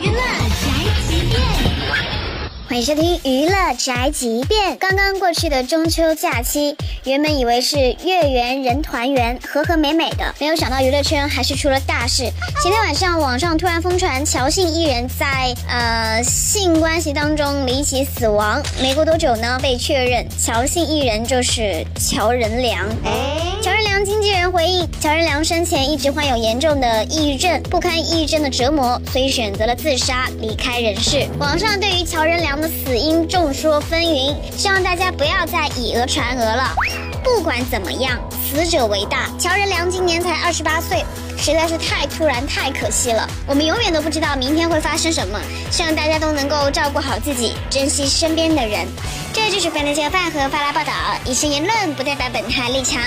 娱乐宅急便欢迎收听娱乐宅急便。刚刚过去的中秋假期，原本以为是月圆人团圆，和和美美的，没有想到娱乐圈还是出了大事。前天晚上，网上突然疯传乔姓艺人在呃性关系当中离奇死亡。没过多久呢，被确认乔姓艺人就是乔任梁。乔任梁经纪乔任梁生前一直患有严重的抑郁症，不堪抑郁症的折磨，所以选择了自杀，离开人世。网上对于乔任梁的死因众说纷纭，希望大家不要再以讹传讹了。不管怎么样，死者为大。乔任梁今年才二十八岁，实在是太突然、太可惜了。我们永远都不知道明天会发生什么，希望大家都能够照顾好自己，珍惜身边的人。这就是本台小范和发拉报道，以上言论不代表本台立场。